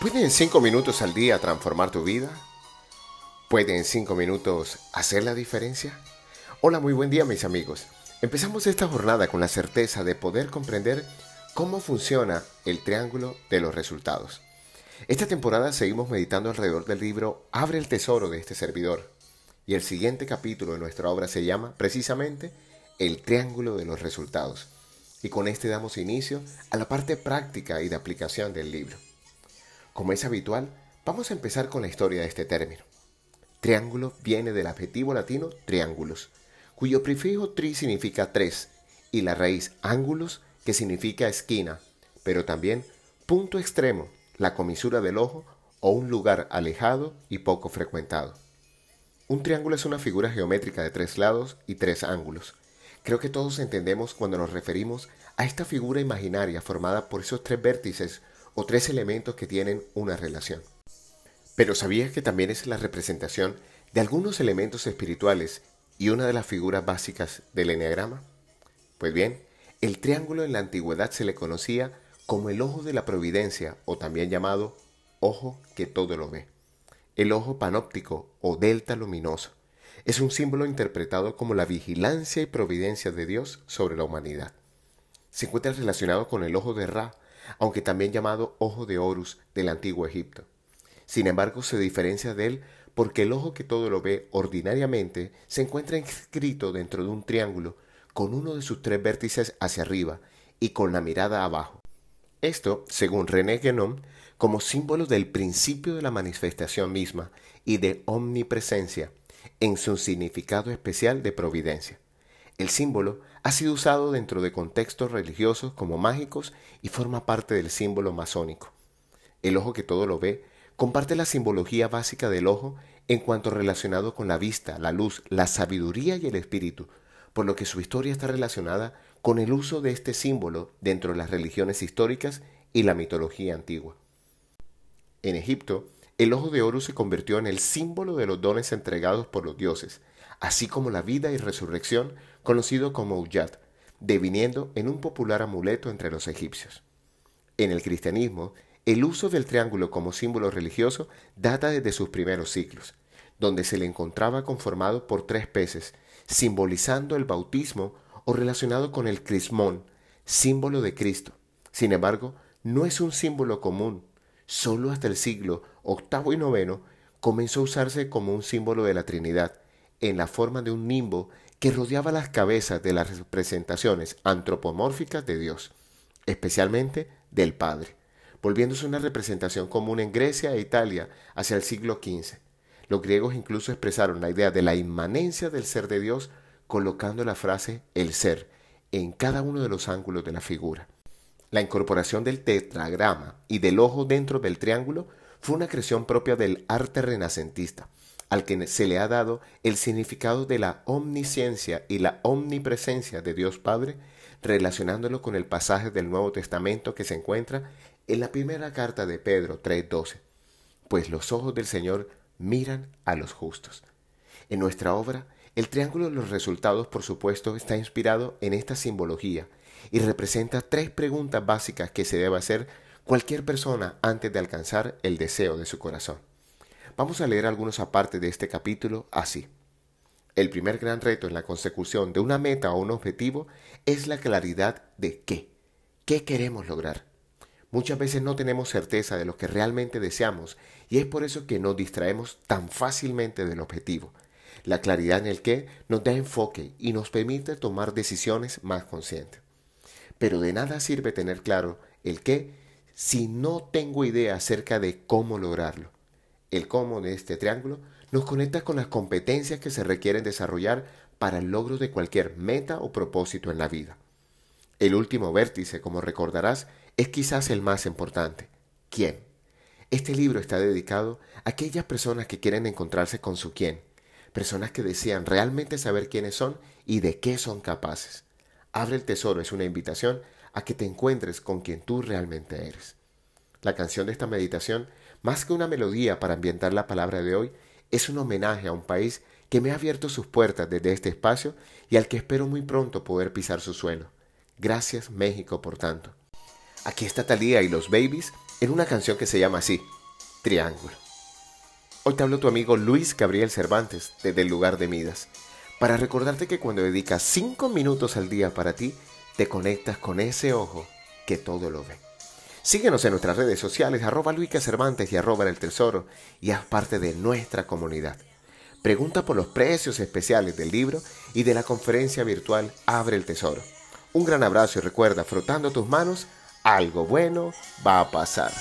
¿Puede en cinco minutos al día transformar tu vida? ¿Puede en cinco minutos hacer la diferencia? Hola, muy buen día mis amigos. Empezamos esta jornada con la certeza de poder comprender cómo funciona el triángulo de los resultados. Esta temporada seguimos meditando alrededor del libro Abre el tesoro de este servidor. Y el siguiente capítulo de nuestra obra se llama precisamente El triángulo de los resultados. Y con este damos inicio a la parte práctica y de aplicación del libro. Como es habitual, vamos a empezar con la historia de este término. Triángulo viene del adjetivo latino triángulos, cuyo prefijo tri significa tres, y la raíz ángulos, que significa esquina, pero también punto extremo, la comisura del ojo o un lugar alejado y poco frecuentado. Un triángulo es una figura geométrica de tres lados y tres ángulos. Creo que todos entendemos cuando nos referimos a esta figura imaginaria formada por esos tres vértices o tres elementos que tienen una relación. Pero ¿sabías que también es la representación de algunos elementos espirituales y una de las figuras básicas del enneagrama? Pues bien, el triángulo en la antigüedad se le conocía como el ojo de la providencia o también llamado ojo que todo lo ve. El ojo panóptico o delta luminoso es un símbolo interpretado como la vigilancia y providencia de Dios sobre la humanidad. Se encuentra relacionado con el ojo de Ra, aunque también llamado ojo de Horus del antiguo Egipto. Sin embargo, se diferencia de él porque el ojo que todo lo ve ordinariamente se encuentra inscrito dentro de un triángulo con uno de sus tres vértices hacia arriba y con la mirada abajo. Esto, según René Guénon, como símbolo del principio de la manifestación misma y de omnipresencia en su significado especial de providencia. El símbolo ha sido usado dentro de contextos religiosos como mágicos y forma parte del símbolo masónico. El ojo que todo lo ve comparte la simbología básica del ojo en cuanto relacionado con la vista, la luz, la sabiduría y el espíritu, por lo que su historia está relacionada con el uso de este símbolo dentro de las religiones históricas y la mitología antigua. En Egipto, el ojo de oro se convirtió en el símbolo de los dones entregados por los dioses, así como la vida y resurrección conocido como Uyat, deviniendo en un popular amuleto entre los egipcios. En el cristianismo, el uso del triángulo como símbolo religioso data desde sus primeros siglos, donde se le encontraba conformado por tres peces, simbolizando el bautismo o relacionado con el crismón, símbolo de Cristo. Sin embargo, no es un símbolo común. Solo hasta el siglo VIII y IX comenzó a usarse como un símbolo de la Trinidad, en la forma de un nimbo que rodeaba las cabezas de las representaciones antropomórficas de Dios, especialmente del Padre, volviéndose una representación común en Grecia e Italia hacia el siglo XV. Los griegos incluso expresaron la idea de la inmanencia del ser de Dios colocando la frase el ser en cada uno de los ángulos de la figura. La incorporación del tetragrama y del ojo dentro del triángulo fue una creación propia del arte renacentista, al que se le ha dado el significado de la omnisciencia y la omnipresencia de Dios Padre, relacionándolo con el pasaje del Nuevo Testamento que se encuentra en la primera carta de Pedro 3:12, pues los ojos del Señor miran a los justos. En nuestra obra, el triángulo de los resultados, por supuesto, está inspirado en esta simbología y representa tres preguntas básicas que se debe hacer cualquier persona antes de alcanzar el deseo de su corazón. Vamos a leer algunos apartes de este capítulo así. El primer gran reto en la consecución de una meta o un objetivo es la claridad de qué. ¿Qué queremos lograr? Muchas veces no tenemos certeza de lo que realmente deseamos y es por eso que nos distraemos tan fácilmente del objetivo. La claridad en el qué nos da enfoque y nos permite tomar decisiones más conscientes. Pero de nada sirve tener claro el qué si no tengo idea acerca de cómo lograrlo. El cómo de este triángulo nos conecta con las competencias que se requieren desarrollar para el logro de cualquier meta o propósito en la vida. El último vértice, como recordarás, es quizás el más importante. ¿Quién? Este libro está dedicado a aquellas personas que quieren encontrarse con su quién, personas que desean realmente saber quiénes son y de qué son capaces. Abre el tesoro es una invitación a que te encuentres con quien tú realmente eres. La canción de esta meditación más que una melodía para ambientar la palabra de hoy, es un homenaje a un país que me ha abierto sus puertas desde este espacio y al que espero muy pronto poder pisar su suelo. Gracias México por tanto. Aquí está Talía y los Babies en una canción que se llama así, Triángulo. Hoy te habló tu amigo Luis Gabriel Cervantes desde el lugar de Midas, para recordarte que cuando dedicas 5 minutos al día para ti, te conectas con ese ojo que todo lo ve. Síguenos en nuestras redes sociales, arroba Luica Cervantes y arroba el tesoro, y haz parte de nuestra comunidad. Pregunta por los precios especiales del libro y de la conferencia virtual Abre el Tesoro. Un gran abrazo y recuerda, frotando tus manos, algo bueno va a pasar.